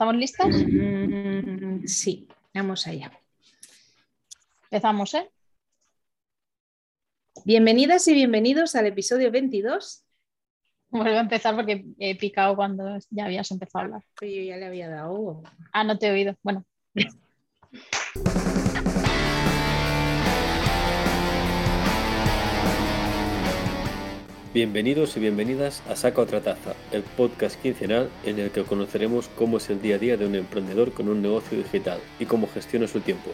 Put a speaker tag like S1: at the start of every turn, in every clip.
S1: ¿Estamos listas?
S2: Mm, sí, vamos allá.
S1: Empezamos, ¿eh?
S2: Bienvenidas y bienvenidos al episodio 22.
S1: Vuelvo a empezar porque he picado cuando ya habías empezado a hablar.
S2: Yo ya le había dado.
S1: Ah, no te he oído. Bueno.
S3: Bienvenidos y bienvenidas a Saca otra taza, el podcast quincenal en el que conoceremos cómo es el día a día de un emprendedor con un negocio digital y cómo gestiona su tiempo.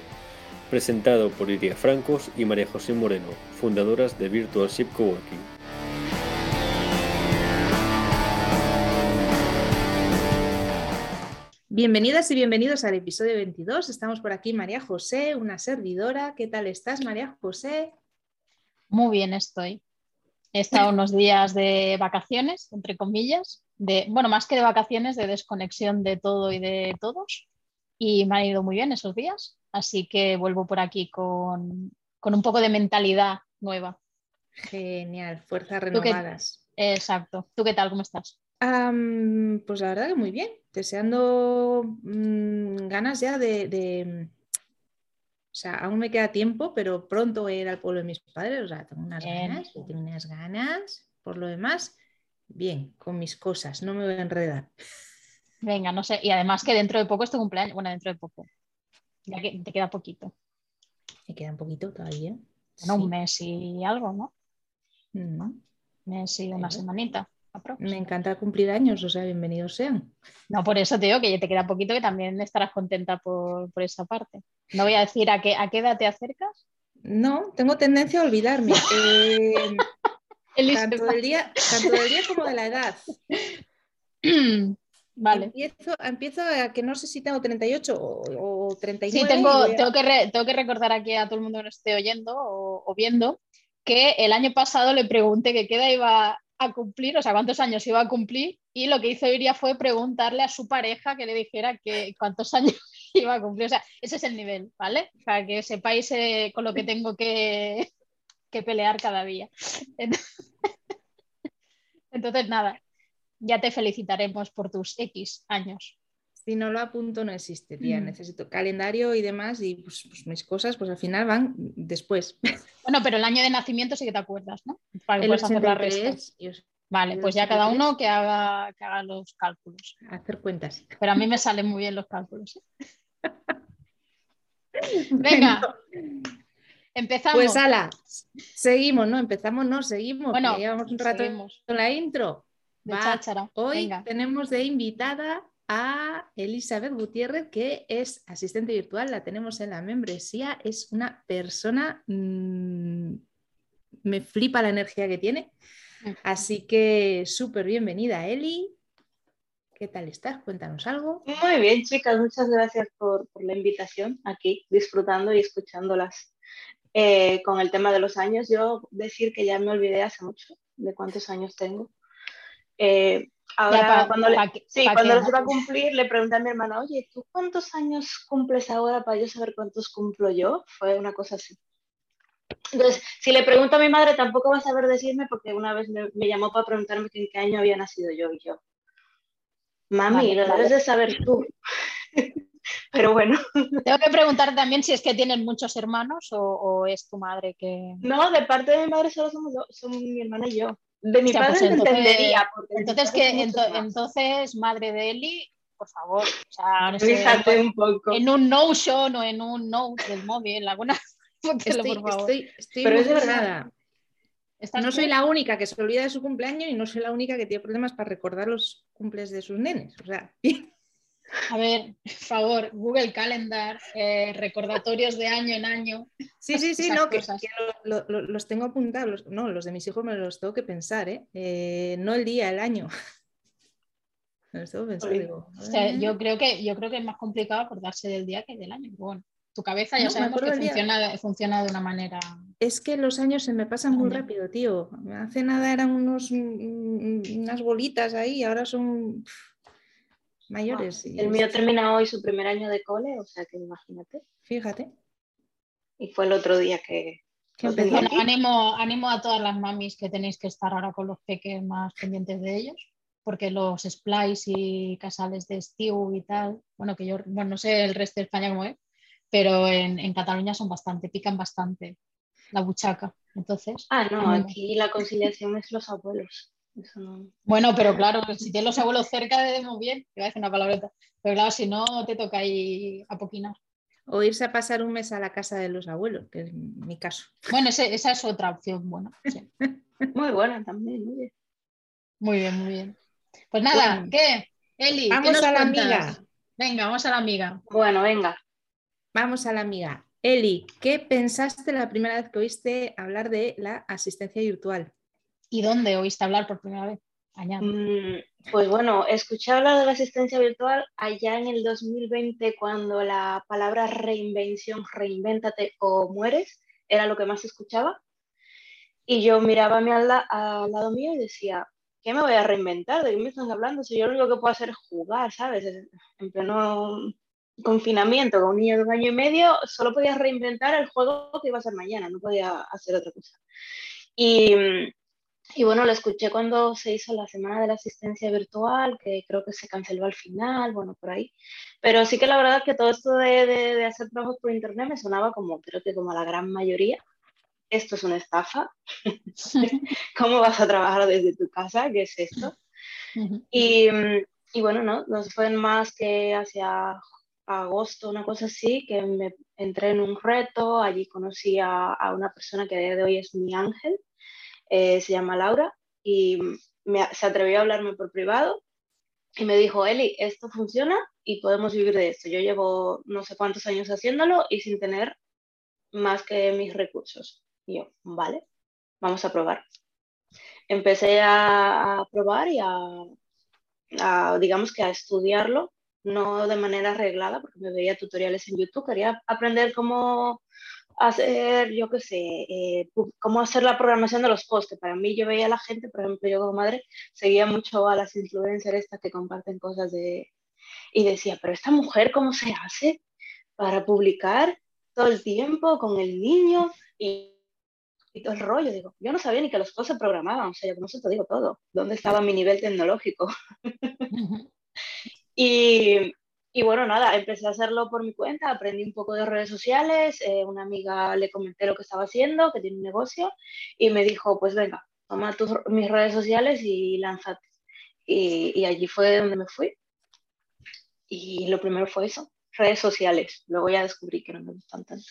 S3: Presentado por Iria Francos y María José Moreno, fundadoras de Virtual Ship Coworking.
S2: Bienvenidas y bienvenidos al episodio 22. Estamos por aquí María José, una servidora. ¿Qué tal estás, María José?
S1: Muy bien estoy. He estado unos días de vacaciones, entre comillas, de, bueno, más que de vacaciones, de desconexión de todo y de todos. Y me han ido muy bien esos días. Así que vuelvo por aquí con, con un poco de mentalidad nueva.
S2: Genial, fuerzas renovadas.
S1: Exacto. ¿Tú qué tal? ¿Cómo estás?
S2: Pues la verdad que muy bien, deseando mm, ganas ya de, de- O sea, aún me queda tiempo, pero pronto voy a ir al pueblo de mis padres, o sea, tengo unas
S1: Bien.
S2: ganas, tengo unas ganas, por lo demás, bien, con mis cosas, no me voy a enredar.
S1: Venga, no sé. Y además que dentro de poco es tu cumpleaños. Bueno, dentro de poco. Ya que te queda poquito.
S2: Me queda un poquito todavía.
S1: Bueno,
S2: sí.
S1: un mes y algo, ¿no?
S2: Mm,
S1: mes y una semanita. Aprox.
S2: Me encanta cumplir años, o sea, bienvenidos sean.
S1: No, por eso te digo que ya te queda poquito que también estarás contenta por, por esa parte. No voy a decir a qué, a qué edad te acercas.
S2: No, tengo tendencia a olvidarme. eh, tanto, del día, tanto del día como de la edad.
S1: Vale.
S2: Empiezo, empiezo a que no sé si tengo 38 o, o 39.
S1: Sí, tengo,
S2: a-
S1: tengo, que re- tengo que recordar aquí a todo el mundo que nos esté oyendo o, o viendo que el año pasado le pregunté que qué edad iba a cumplir, o sea, cuántos años iba a cumplir, y lo que hizo Iria fue preguntarle a su pareja que le dijera que cuántos años iba a cumplir. O sea, ese es el nivel, ¿vale? Para que sepáis eh, con lo que tengo que, que pelear cada día. Entonces, nada, ya te felicitaremos por tus X años.
S2: Si no lo apunto, no existe, tía.
S1: Mm.
S2: Necesito calendario y demás, y pues, pues mis cosas, pues al final van después.
S1: Bueno, pero el año de nacimiento sí que te acuerdas, ¿no? Para que
S2: El
S1: puedas hacer la.
S2: 83,
S1: Vale, pues ya cada
S2: 83.
S1: uno que haga, que haga los cálculos.
S2: hacer cuentas.
S1: Pero a mí me salen muy bien los cálculos. ¿eh? Venga, empezamos.
S2: Pues ala, seguimos, ¿no? Empezamos, no, seguimos.
S1: Bueno,
S2: llevamos un rato
S1: seguimos.
S2: con la intro.
S1: De
S2: Va. Hoy
S1: Venga.
S2: tenemos de invitada a Elizabeth Gutiérrez, que es asistente virtual, la tenemos en la membresía, es una persona, mm, me flipa la energía que tiene, así que súper bienvenida Eli. ¿Qué tal estás? Cuéntanos algo.
S4: Muy bien, chicas, muchas gracias por, por la invitación aquí, disfrutando y escuchándolas. Eh, con el tema de los años, yo decir que ya me olvidé hace mucho de cuántos años tengo. Eh, ahora, cuando, le-
S1: que-
S4: sí,
S1: pa
S4: cuando
S1: que-
S4: los iba a cumplir, le pregunté a mi hermana, oye, ¿tú cuántos años cumples ahora para yo saber cuántos cumplo yo? Fue una cosa así. Entonces, si le pregunto a mi madre, tampoco va a saber decirme porque una vez me, me llamó para preguntarme en qué año había nacido yo y yo. Mami,
S1: Vale,
S4: lo
S1: vale.
S4: debes de saber tú. Pero bueno,
S1: Tengo que preguntar también si es que tienen muchos hermanos o, o es tu madre que.
S4: no, de parte de mi madre solo somos dos, son mi hermana y yo. De mi
S1: Hostia,
S4: padre
S1: pues entonces-
S4: entendería.
S1: Entonces, que ento- entonces, madre de Eli, por favor, o sea, no sé,
S4: Fíjate un poco.
S1: en un Notion o en un Note del móvil, alguna. Póntelo,
S2: Estoy,
S1: por favor.
S2: estoy, estoy
S4: Pero es verdad.
S2: emocionada.
S1: ¿Estás
S2: No soy la única que se olvida de su cumpleaños y no soy la única que tiene problemas para recordar los cumples de sus nenes. O sea,
S1: A ver, por favor, Google Calendar, eh, recordatorios de año en año.
S2: Sí, sí, sí, no, que, que lo- lo- lo- los tengo apuntados. los- no, los de mis hijos me los tengo que pensar, ¿eh? Eh, no el día, el año. Me los tengo que pensar,
S4: Oye,
S2: digo.
S1: O sea, yo creo que yo creo que es más complicado acordarse del día que del año. Bueno, tu cabeza ya
S2: No,
S1: sabemos que funciona, funciona de una manera.
S2: Es que los años se me pasan muy rápido, tío. Hace nada eran unos, unas bolitas ahí, ahora son mayores. y
S4: El
S2: es-
S4: mío termina hoy su primer año de cole, o sea que imagínate.
S2: Fíjate.
S4: Y fue el otro día que.
S1: Bueno, ánimo, ánimo a todas las mamis que tenéis que estar ahora con los peques más pendientes de ellos. porque los splice y casales de stew y tal, bueno, que yo, bueno, no sé el resto de España cómo es, pero en, en Cataluña son bastante, pican bastante la buchaca. Entonces.
S4: Ah, no, aquí la conciliación es los abuelos.
S1: Bueno, pero claro, si tienes los abuelos cerca, de muy bien, te voy a decir una palabreta. Pero claro, si no, te toca ir a poquinar.
S2: O irse a pasar un mes a la casa de los abuelos, que es mi caso.
S1: Bueno, esa es otra opción buena.
S4: muy buena también, muy bien.
S1: Muy bien, muy bien. Pues nada, ¿qué? Eli,
S2: vamos a la amiga.
S1: Venga, vamos a la amiga.
S4: Bueno, venga.
S2: Vamos a la amiga. Eli, ¿qué pensaste la primera vez que oíste hablar de la asistencia virtual?
S1: ¿Y dónde oíste hablar por primera vez? Mm,
S4: pues bueno, escuché hablar de la asistencia virtual allá en el 2020 cuando la palabra reinvención, reinvéntate o mueres, era lo que más escuchaba. Y yo miraba a mi al, al lado mío y decía, ¿qué me voy a reinventar? ¿De qué me estás hablando? Si yo lo único que puedo hacer es jugar, ¿sabes? En pleno confinamiento con un niño de un año y medio, solo podía reinventar el juego que iba a ser mañana, no podía hacer otra cosa. Y, y bueno, lo escuché cuando se hizo la semana de la asistencia virtual, que creo que se canceló al final, bueno, por ahí. Pero sí que la verdad es que todo esto de, de, hacer trabajos por internet me sonaba como, creo que como a la gran mayoría. Esto es una estafa. ¿Cómo vas a trabajar desde tu casa? ¿Qué es esto? y, y, bueno, no, no fue más que hacia agosto, una cosa así, que me entré en un reto, allí conocí a, a una persona que a día de hoy es mi ángel, eh, se llama Laura, y se atrevió a hablarme por privado y me dijo, Eli, esto funciona y podemos vivir de esto. Yo llevo no sé cuántos años haciéndolo y sin tener más que mis recursos. Y yo, vale, vamos a probar. Empecé a, probar y a, digamos que a estudiarlo, no de manera arreglada, porque me veía tutoriales en YouTube, quería aprender cómo hacer, yo qué sé, eh, cómo hacer la programación de los posts, que para mí yo veía a la gente, por ejemplo, yo como madre, seguía mucho a las influencers estas que comparten cosas de... Y decía, pero esta mujer, ¿cómo se hace para publicar todo el tiempo con el niño y, todo el rollo? Digo, yo no sabía ni que los posts se programaban, o sea, yo con eso te digo todo, dónde estaba mi nivel tecnológico. y, y bueno, nada, empecé a hacerlo por mi cuenta, aprendí un poco de redes sociales, eh, una amiga le comenté lo que estaba haciendo, que tiene un negocio, y me dijo, pues venga, toma tus, mis redes sociales y lánzate. Y, y, allí fue donde me fui. Y lo primero fue eso, redes sociales. Luego ya descubrí que no me gustan tanto.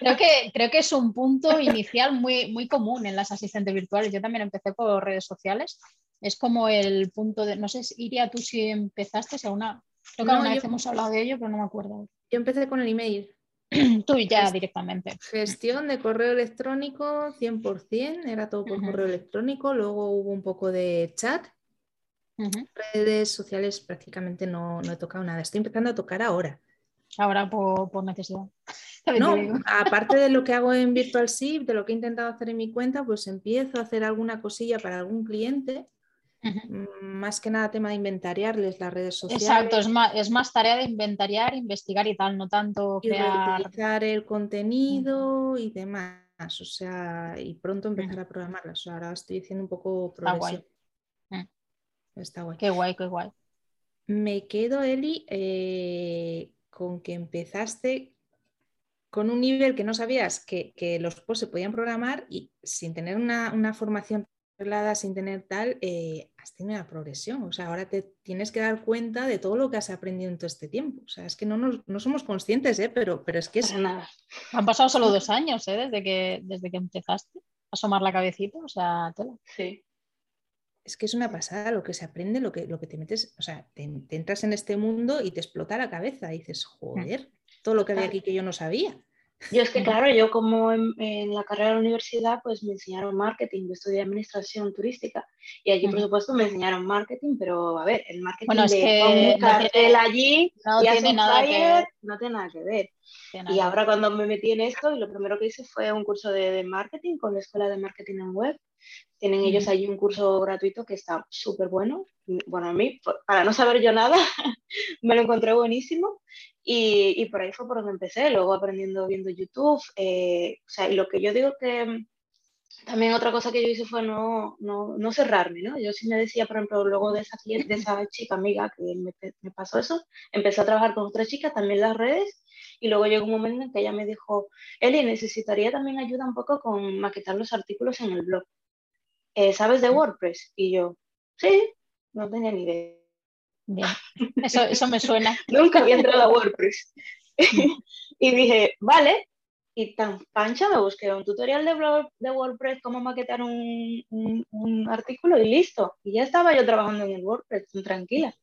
S1: Creo, que, creo que es un punto inicial muy, muy común en las asistentes virtuales. Yo también empecé por redes sociales es como el punto de, no sé, Iria, tú si empezaste, a una, creo que una vez hemos hablado de ello, pero no me acuerdo.
S2: Yo empecé con el email.
S1: tú ya directamente.
S2: Gestión de correo electrónico 100%, era todo por correo electrónico, luego hubo un poco de chat. Redes sociales prácticamente no, no, he tocado nada, estoy empezando a tocar ahora.
S1: Ahora por, por necesidad.
S2: No, aparte de lo que hago en Virtual SIP, de lo que he intentado hacer en mi cuenta, pues empiezo a hacer alguna cosilla para algún cliente Mm, más que nada tema de inventariarles las redes sociales.
S1: Exacto, es más, es más tarea de inventariar, investigar y tal, no tanto
S2: crear... el contenido y demás, o sea, y pronto empezar a programarlas. ahora estoy haciendo un poco progresión.
S1: Está guay. Está guay. Qué guay, qué guay.
S2: Me quedo, Eli, eh, con que empezaste con un nivel que no sabías que, los posts se podían programar y sin tener una, una formación sin tener tal, eh, has tenido una progresión. O sea, ahora te tienes que dar cuenta de todo lo que has aprendido en todo este tiempo. O sea, es que no, no somos conscientes, ¿eh? pero, pero es que es...
S1: Nada. Han pasado solo dos años ¿eh? desde, que, desde que empezaste a asomar la cabecita. O sea, tela.
S4: Sí.
S2: Es que es una pasada lo que se aprende, lo que, lo que te metes, o sea, te, entras en este mundo y te explota la cabeza y dices, joder, todo lo que había aquí que yo no sabía.
S4: Yo es que, claro, yo como en, la carrera de la universidad, pues me enseñaron marketing, yo estudié administración turística y allí, por supuesto, me enseñaron marketing, pero a ver, el marketing
S1: bueno, es que
S4: un cartel allí no tiene nada que ver. no tiene nada que ver. y ahora cuando me metí en esto, y lo primero que hice fue un curso de, marketing con la Escuela de Marketing en Web. Tienen ellos allí un curso gratuito que está súper bueno. Bueno, a mí, para no saber yo nada, me lo encontré buenísimo. Y, por ahí fue por donde empecé, luego aprendiendo viendo YouTube. Eh, o sea, lo que yo digo que, también otra cosa que yo hice fue no, no, no, cerrarme, ¿no? Yo sí me decía, por ejemplo, luego de esa, de esa chica amiga que me, me, pasó eso, empecé a trabajar con otras chicas, también las redes, y luego llegó un momento en que ella me dijo, Eli, necesitaría también ayuda un poco con maquetar los artículos en el blog. Eh, ¿Sabes de WordPress? Y yo, sí, no tenía ni idea.
S1: Bien, eso, eso me suena.
S4: Nunca había entrado a WordPress. y dije, vale, y tan pancha me busqué un tutorial de, de WordPress, cómo maquetar un, un, artículo y listo. Y ya estaba yo trabajando en el WordPress, tranquila.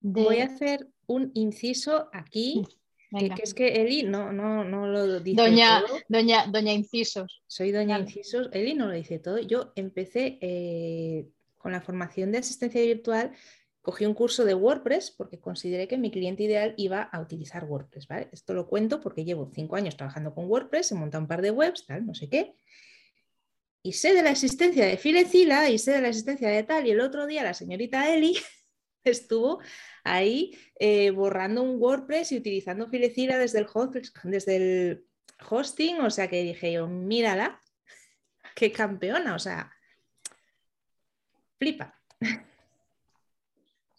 S2: Voy a hacer un inciso aquí, que, es que Eli no, no, no lo dice
S1: doña, todo. Doña, doña Incisos.
S2: Soy Doña Incisos. Eli no lo dice todo. Yo empecé eh, con la formación de asistencia virtual Cogí un curso de WordPress porque consideré que mi cliente ideal iba a utilizar WordPress. ¿vale? Esto lo cuento porque llevo cinco años trabajando con WordPress, he montado un par de webs, tal, no sé qué. Y sé de la existencia de Filecila y sé de la existencia de tal. Y el otro día la señorita Eli estuvo ahí eh, borrando un WordPress y utilizando Filecila desde el, desde el hosting. O sea que dije yo, mírala, qué campeona. O sea, flipa.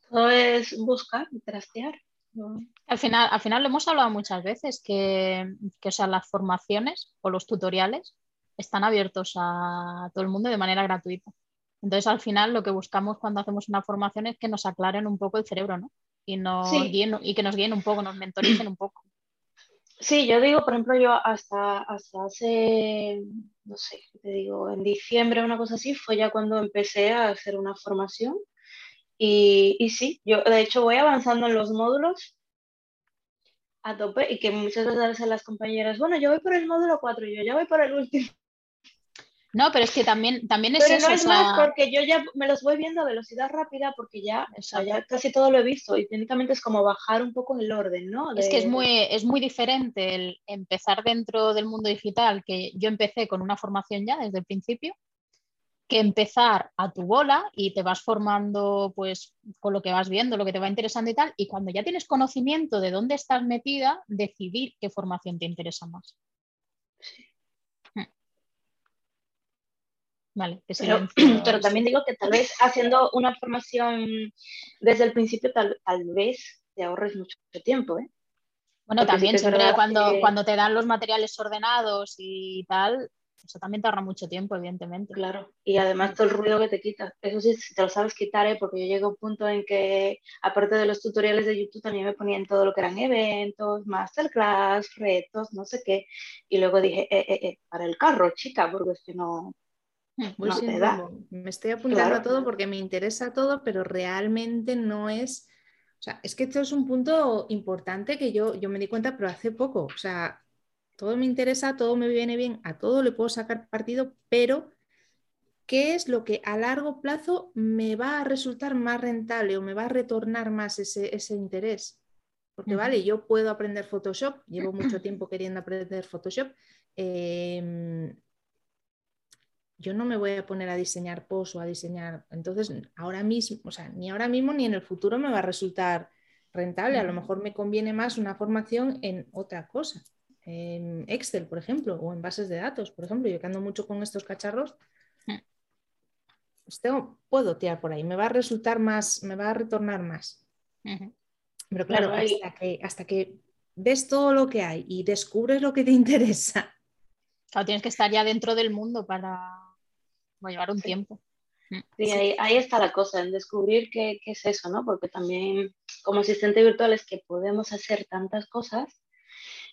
S4: Todo es buscar y trastear.
S1: Al final, al final lo hemos hablado muchas veces, que, que sea, las formaciones o los tutoriales están abiertos a todo el mundo de manera gratuita. Entonces, al final, lo que buscamos cuando hacemos una formación es que nos aclaren un poco el cerebro, ¿no? Y, nos y que nos guíen un poco, nos mentoricen un poco.
S4: Sí, yo digo, por ejemplo, yo hasta, hasta hace, no sé, te digo, en diciembre, una cosa así, fue ya cuando empecé a hacer una formación y, y, sí, yo de hecho voy avanzando en los módulos a tope y que muchas veces las compañeras, bueno, yo voy por el módulo 4, yo ya voy por el último.
S1: No, pero es que también, también es
S4: pero
S1: eso.
S4: no es más porque yo ya me los voy viendo a velocidad rápida porque ya, o sea, ya casi todo lo he visto y técnicamente es como bajar un poco el orden, ¿no?
S1: Es que es muy, es muy diferente el empezar dentro del mundo digital, que yo empecé con una formación ya desde el principio, que empezar a tu bola y te vas formando pues con lo que vas viendo, lo que te va interesando y tal, y cuando ya tienes conocimiento de dónde estás metida, decidir qué formación te interesa más. Hmm. Vale,
S4: pero, pero, también digo que tal vez haciendo una formación desde el principio, tal, vez te ahorres mucho tiempo. ¿eh?
S1: Bueno, también siempre cuando, cuando te dan los materiales ordenados y tal, eso también te ahorra mucho tiempo, evidentemente.
S4: Claro, y además todo el ruido que te quita. Eso sí, si te lo sabes quitar, ¿eh? porque yo llegué a un punto en que, aparte de los tutoriales de YouTube, también me ponían todo lo que eran eventos, masterclass, retos, no sé qué. Y luego dije, eh, eh, eh para el carro, chica, porque es que no.
S2: no te da. Me estoy apuntando a todo porque me interesa todo, pero realmente no es. O sea, es que esto es un punto importante que yo, yo me di cuenta, pero hace poco. O sea, todo me interesa, todo me viene bien, a todo le puedo sacar partido, pero ¿qué es lo que a largo plazo me va a resultar más rentable o me va a retornar más ese, interés? Porque, vale, yo puedo aprender Photoshop, llevo mucho tiempo queriendo aprender Photoshop. Em, yo no me voy a poner a diseñar posts o a diseñar. Entonces, ahora mismo, o sea, ni ahora mismo ni en el futuro me va a resultar rentable. A lo mejor me conviene más una formación en otra cosa en Excel, por ejemplo, o en bases de datos, por ejemplo, yo que ando mucho con estos cacharros, mm. pues puedo tirar por ahí, me va a resultar más, me va a retornar más. Pero claro, hasta, que, hasta que ves todo lo que hay y descubres lo que te interesa.
S1: Claro, tienes que estar ya dentro del mundo para llevar un tiempo.
S4: Mm. Sí, Ahí, está la cosa, en descubrir qué, qué, es eso, ¿no? Porque también como asistente virtual es que podemos hacer tantas cosas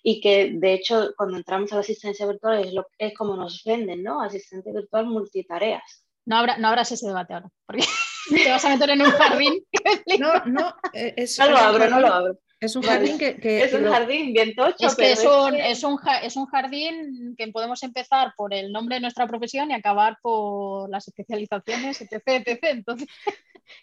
S4: y que de hecho cuando entramos a la asistencia virtual es, lo, es como nos venden, ¿no? Asistente virtual multitareas.
S1: No, habrá, no abras ese debate ahora, porque te vas a meter en un jardín.
S2: no, no, eh, es,
S4: no lo abro, no lo abro.
S2: Es un jardín que,
S4: es un jardín bien tocho.
S1: Es que es un, es, un, es un jardín que podemos empezar por el nombre de nuestra profesión y acabar por las especializaciones, etc. etc. Entonces,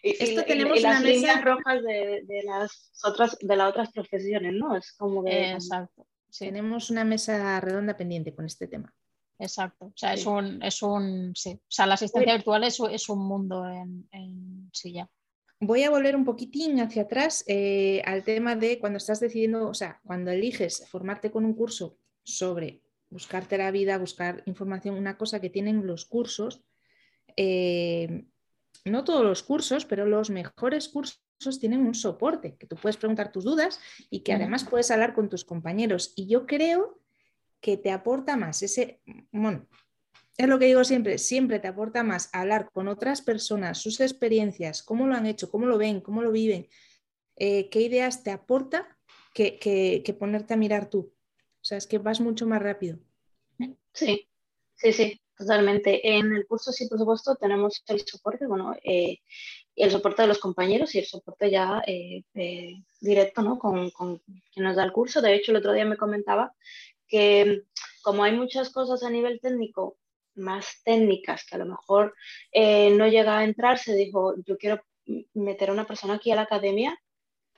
S4: y, Esto tenemos las líneas rojas de, de, las otras de las otras profesiones, ¿no? Es como de...
S1: Exacto.
S2: Tenemos una mesa redonda pendiente con este tema.
S1: Exacto. O sea, es un, es un sí. O sea, la asistencia virtual es, es, un mundo en, en sí ya.
S2: Voy a volver un poquitín hacia atrás eh, al tema de cuando estás decidiendo, o sea, cuando eliges formarte con un curso sobre buscarte la vida, buscar información, una cosa que tienen los cursos, eh, no todos los cursos, pero los mejores cursos tienen un soporte, que tú puedes preguntar tus dudas y que además puedes hablar con tus compañeros. Y yo creo que te aporta más ese, bueno, es lo que digo siempre, siempre te aporta más hablar con otras personas, sus experiencias, cómo lo han hecho, cómo lo ven, cómo lo viven, eh, qué ideas te aporta que, que, ponerte a mirar tú. O sea, es que vas mucho más rápido.
S4: Sí, sí, sí, totalmente. En el curso, sí, por supuesto, tenemos el soporte, bueno, eh, el soporte de los compañeros y el soporte ya eh, directo, ¿no? Con, con quien nos da el curso. De hecho, el otro día me comentaba que como hay muchas cosas a nivel técnico más técnicas que a lo mejor eh, no llega a entrar, se dijo, yo quiero meter a una persona aquí a la academia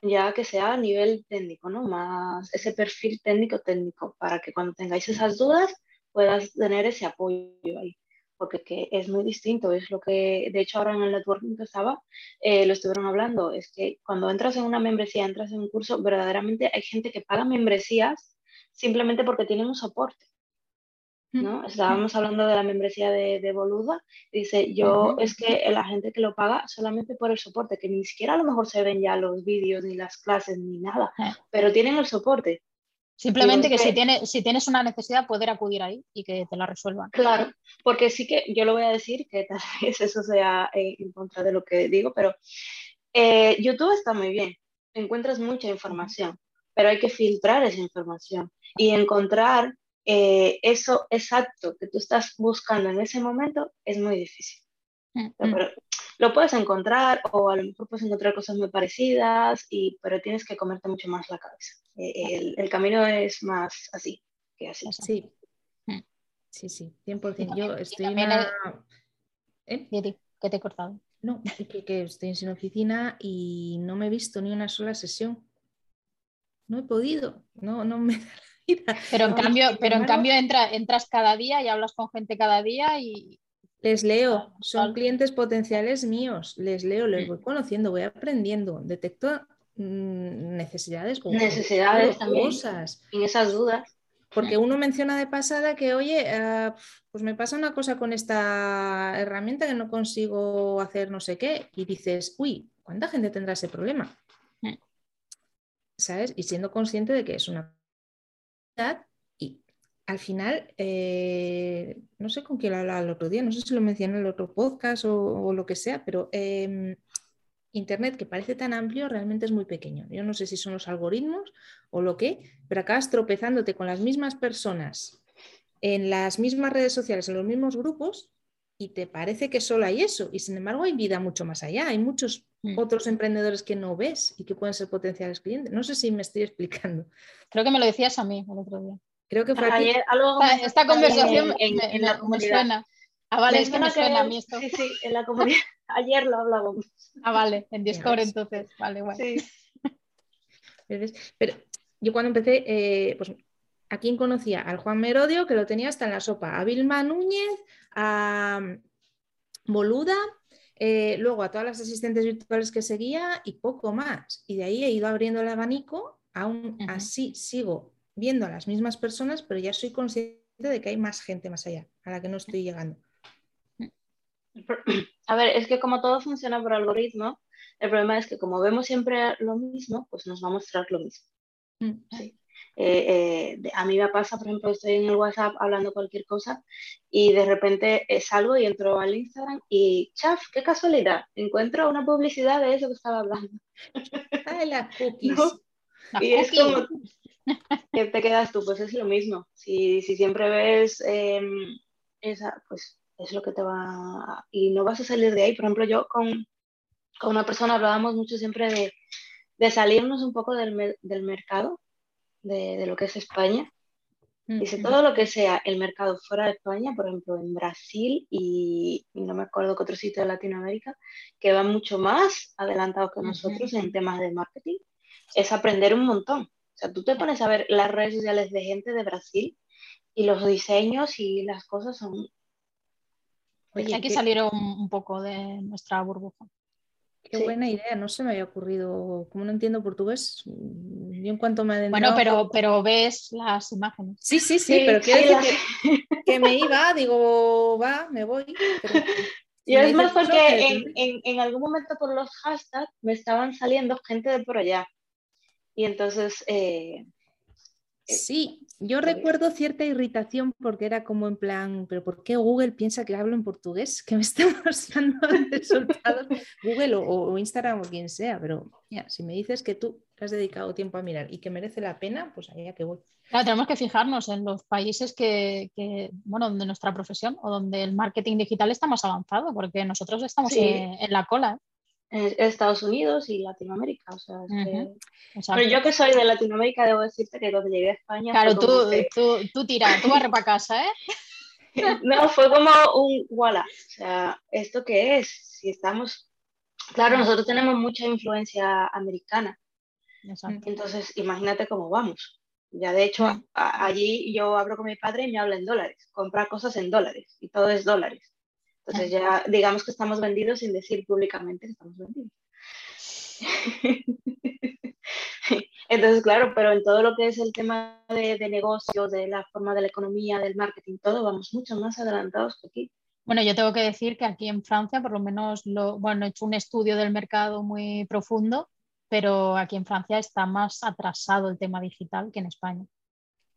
S4: ya que sea a nivel técnico, ¿no? Más ese perfil técnico-técnico, para que cuando tengáis esas dudas puedas tener ese apoyo ahí, porque que es muy distinto, es lo que, de hecho ahora en el networking que estaba, eh, lo estuvieron hablando, es que cuando entras en una membresía, entras en un curso, verdaderamente hay gente que paga membresías simplemente porque tienen un soporte. ¿No? Estábamos hablando de la membresía de, Boluda. Dice, yo es que la gente que lo paga solamente por el soporte, que ni siquiera a lo mejor se ven ya los vídeos, ni las clases, ni nada, pero tienen el soporte.
S1: Simplemente que, si, tienes, si tienes una necesidad, poder acudir ahí y que te la resuelvan.
S4: Claro, porque sí que yo lo voy a decir, que tal vez eso sea eh, en contra de lo que digo, pero eh, YouTube está muy bien, encuentras mucha información, pero hay que filtrar esa información y encontrar eh, eso exacto que tú estás buscando en ese momento es muy difícil. Mm, mm. lo puedes encontrar o a lo mejor puedes encontrar cosas muy parecidas, y, pero tienes que comerte mucho más la cabeza. Eh, el, camino es más así que así.
S2: Sí, mm. sí, sí, 100%. Yo estoy en
S1: ¿Eh? ¿Qué te he cortado?
S2: No, que, que estoy en oficina y no me he visto ni una sola sesión. No he podido, no, no me
S1: pero en cambio, pero en cambio entras cada día y hablas con gente cada día y...
S2: Les leo, son clientes potenciales míos, les leo, les voy conociendo, voy aprendiendo, detecto mm, necesidades
S4: o necesidades también, cosas. Y esas dudas.
S2: Porque uno menciona de pasada que, oye, ah, pues me pasa una cosa con esta herramienta que no consigo hacer no sé qué, y dices, uy, ¿cuánta gente tendrá ese problema? ¿Sabes? Y siendo consciente de que es una y al final, eh, no sé con quién lo hablaba el otro día, no sé si lo mencioné en el otro podcast o, lo que sea, pero em, Internet, que parece tan amplio, realmente es muy pequeño. Yo no sé si son los algoritmos o lo que, pero acabas tropezándote con las mismas personas en las mismas redes sociales, en los mismos grupos, y te parece que solo hay eso. Y sin embargo hay vida mucho más allá. Hay muchos mm. otros emprendedores que no ves y que pueden ser potenciales clientes. No sé si me estoy explicando.
S1: Creo que me lo decías a mí el otro día.
S2: Creo que fue
S4: Ayer,
S1: esta, conversación en, la comunidad. suena. Ah, vale, es que me suena a mí esto.
S4: Sí, sí, en la comunidad. Ayer lo hablábamos.
S1: Ah, vale, en Discord entonces. Vale, bueno. Sí.
S2: Pero yo cuando empecé, eh, pues ¿a quién conocía? Al Juan Merodio, que lo tenía hasta en la sopa, a Vilma Núñez, a mm, Boluda, eh, luego a todas las asistentes virtuales que seguía y poco más. Y de ahí he ido abriendo el abanico, aún así sigo viendo a las mismas personas, pero ya soy consciente de que hay más gente más allá, a la que no estoy llegando.
S4: A ver, es que como todo funciona por algoritmo, el problema es que como vemos siempre lo mismo, pues nos va a mostrar lo mismo. Mm. Sí. Eh, eh, a mí me pasa, por ejemplo, estoy en el WhatsApp hablando cualquier cosa y de repente eh, salgo y entro al Instagram y, chaf, qué casualidad, encuentro una publicidad de eso que estaba hablando.
S2: Ah, las cookies.
S4: y es como que te quedas tú, pues es lo mismo. Si, si siempre ves em, esa, pues es lo que te va... Y no vas a salir de ahí. Por ejemplo, yo con, con una persona hablábamos mucho siempre de, de salirnos un poco del, del mercado de, lo que es España. Dice, todo lo que sea el mercado fuera de España, por ejemplo, en Brasil y, no me acuerdo qué otro sitio de Latinoamérica, que va mucho más adelantado que nosotros en temas de marketing, es aprender un montón. O sea, tú te pones a ver las redes sociales de gente de Brasil y los diseños y las cosas son...
S1: Oye, Hay que salir un, poco de nuestra burbuja.
S2: Qué buena idea, no se me había ocurrido. Como no entiendo portugués, mm, yo en cuanto me
S1: Bueno, pero, pero ves las imágenes.
S2: Sí, sí, sí, pero quiero decir que, me iba, digo, va, me voy.
S4: y es más porque en, algún momento por los hashtags me estaban saliendo gente de por allá. Y entonces eh,
S2: eh, sí, yo recuerdo cierta irritación porque era como en plan, pero ¿por qué Google piensa que hablo en portugués? Que me está mostrando resultados Google o, Instagram o quien sea, pero si me dices que tú has dedicado tiempo a mirar y que merece la pena, pues allá que voy.
S1: Claro, tenemos que fijarnos en los países que, bueno, donde nuestra profesión o donde el marketing digital está más avanzado, porque nosotros estamos en, la cola. ¿Eh?
S4: Estados Unidos y Latinoamérica. O sea, Pero yo que soy de Latinoamérica, debo decirte que cuando llegué a España.
S1: Claro, tú, tú, tú tira, tú vas para casa, ¿eh?
S4: no, fue como un voilà. O sea, ¿esto qué es? Si estamos. Claro, nosotros tenemos mucha influencia americana. Entonces, imagínate cómo vamos. Ya de hecho, allí yo hablo con mi padre y me habla en dólares. Comprar cosas en dólares y todo es dólares. Entonces ya digamos que estamos vendidos sin decir públicamente que estamos vendidos. Entonces, claro, pero en todo lo que es el tema de, de negocios, de la forma de la economía, del marketing, todo, vamos mucho más adelantados que aquí.
S1: Bueno, yo tengo que decir que aquí en Francia, por lo menos, lo, bueno, he hecho un estudio del mercado muy profundo, pero aquí en Francia está más atrasado el tema digital que en España.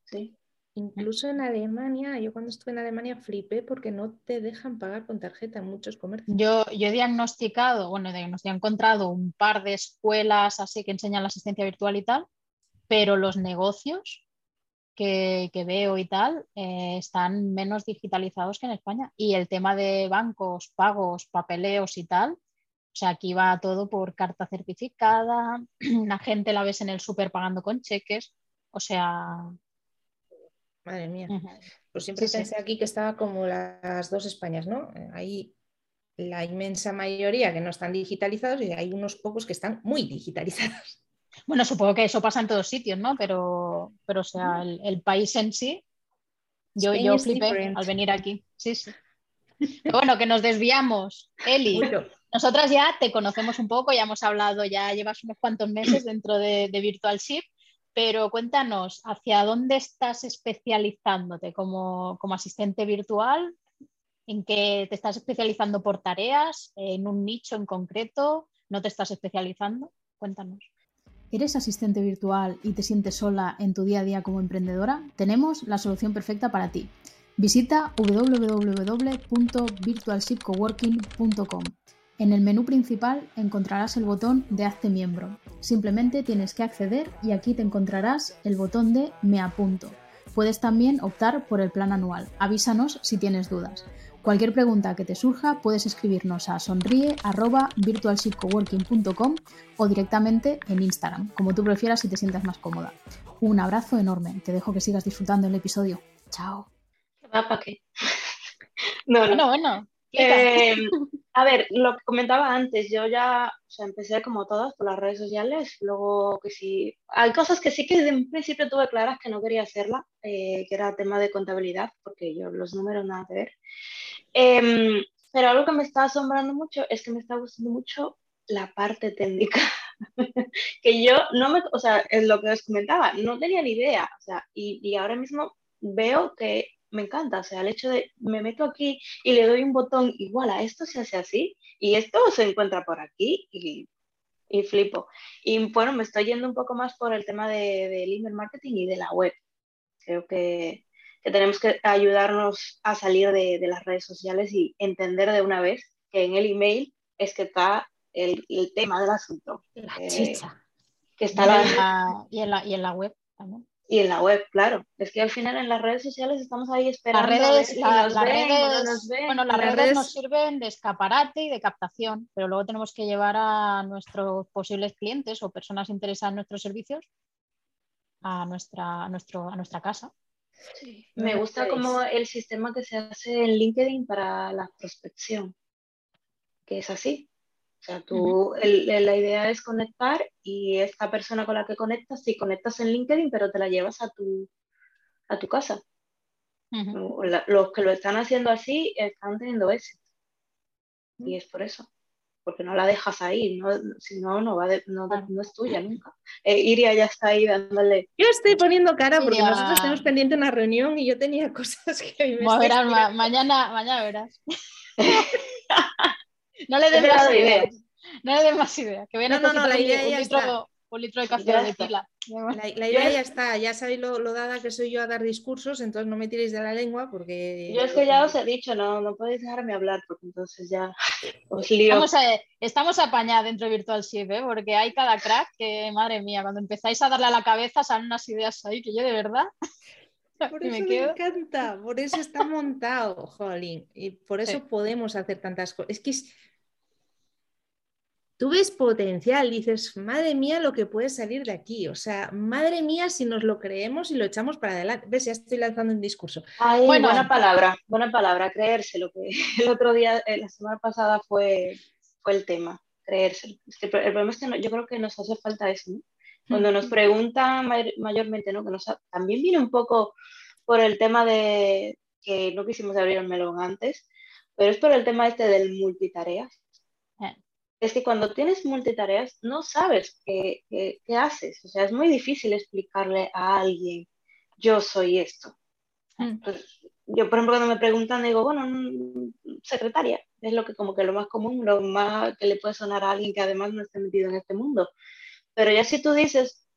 S4: Sí.
S2: Incluso en Alemania, yo cuando estuve en Alemania flipé porque no te dejan pagar con tarjeta en muchos comercios.
S1: Yo, yo he diagnosticado, bueno, he encontrado un par de escuelas así que enseñan la asistencia virtual y tal, pero los negocios que, veo y tal eh, están menos digitalizados que en España. Y el tema de bancos, pagos, papeleos y tal, o sea, aquí va todo por carta certificada, la gente la ves en el súper pagando con cheques, o sea,
S2: Madre mía. Pues siempre pensé aquí que estaba como las dos Españas, ¿no? Eh, hay la inmensa mayoría que no están digitalizados y hay unos pocos que están muy digitalizados.
S1: Bueno, supongo que eso pasa en todos sitios, ¿no? Pero, pero o sea, el, país en sí, yo, yo flipé al venir aquí. Sí, sí. bueno, que nos desviamos. Eli, nosotras ya te conocemos un poco, ya hemos hablado, ya llevas unos cuantos meses dentro de, de Virtual Ship pero cuéntanos, ¿hacia dónde estás especializándote como, asistente virtual? ¿En qué te estás especializando por tareas? ¿En un nicho en concreto? ¿No te estás especializando? Cuéntanos. ¿Eres asistente virtual y te sientes sola en tu día a día como emprendedora? Tenemos la solución perfecta para ti. Visita www.virtualshipcoworking.com en el menú principal encontrarás el botón de Hazte miembro. Simplemente tienes que acceder y aquí te encontrarás el botón de Me apunto. Puedes también optar por el plan anual. Avísanos si tienes dudas. Cualquier pregunta que te surja puedes escribirnos a sonríe.virtualshipcoworking.com o directamente en Instagram, como tú prefieras y te sientas más cómoda. Un abrazo enorme. Te dejo que sigas disfrutando el episodio. Chao.
S4: ¿Para qué?
S1: No, no. Bueno,
S4: eh, a ver, lo que comentaba antes, yo ya empecé como todas por las redes sociales, luego que sí, hay cosas que sí que en principio tuve claras que no quería hacerla, eh, que era tema de contabilidad, porque yo los números nada que ver. Em, pero algo que me está asombrando mucho es que me está gustando mucho la parte técnica, que yo no me, o sea, es lo que os comentaba, no tenía ni idea, o sea, y, y ahora mismo veo que me encanta, o sea, el hecho de me meto aquí y le doy un botón igual a esto se hace así y esto se encuentra por aquí y, y flipo. Y bueno, me estoy yendo un poco más por el tema del de, email marketing y de la web. Creo que, que tenemos que ayudarnos a salir de, de, las redes sociales y entender de una vez que en el email es que está el, el tema del asunto.
S1: La chicha.
S4: Que está y,
S1: la... y, en la, y en la web también.
S4: Y en la web, claro. Es que al final en las redes sociales estamos ahí esperando.
S1: Las redes, las redes, bueno, las, redes, nos sirven de escaparate y de captación, pero luego tenemos que llevar a nuestros posibles clientes o personas interesadas en nuestros servicios a nuestra, a nuestro, a nuestra casa.
S4: Sí. Me gusta como el sistema que se hace en LinkedIn para la prospección, que es así. O sea, tú, la idea es conectar y esta persona con la que conectas, sí, conectas en LinkedIn, pero te la llevas a tu, a tu casa. los que lo están haciendo así están teniendo éxito. Y es por eso. porque no la dejas ahí, no, si no, no, va no, no, es tuya nunca. Eh, Iria ya está ahí dándole.
S2: Yo estoy poniendo cara porque nosotros tenemos pendiente una reunión y yo tenía cosas que
S1: me mañana, mañana verás. no le des más ideas. No le des más ideas. Que
S2: no, no, no, la idea ya está
S1: un litro de café de pila.
S2: La, idea ya está, ya sabéis lo, dada que soy yo a dar discursos, entonces no me tiréis de la lengua porque...
S4: Yo es que ya os he dicho, no, no podéis dejarme hablar porque entonces ya os lío.
S1: Estamos, estamos apañados dentro de Virtual Shift, ¿eh? porque hay cada crack que, madre mía, cuando empezáis a darle a la cabeza salen unas ideas ahí que yo de verdad...
S2: Por eso me, encanta, por eso está montado, jolín, y por eso podemos hacer tantas cosas. Es que es, tú ves potencial, dices, madre mía lo que puede salir de aquí, o sea, madre mía si nos lo creemos y lo echamos para adelante. Ves, ya estoy lanzando un discurso.
S4: bueno, buena palabra, buena palabra, creérselo, que el otro día, eh, la semana pasada fue, fue el tema, creérselo. el problema es que yo creo que nos hace falta eso, ¿no? Cuando nos preguntan mayormente, ¿no? Que nos, también viene un poco por el tema de que no quisimos abrir el melón antes, pero es por el tema este del multitareas es que cuando tienes multitareas no sabes qué, haces. O sea, es muy difícil explicarle a alguien, yo soy esto. Mm. yo, por ejemplo, cuando me preguntan, digo, bueno, mm, secretaria, es lo que como que lo más común, lo más que le puede sonar a alguien que además no esté metido en este mundo. Pero ya si tú dices,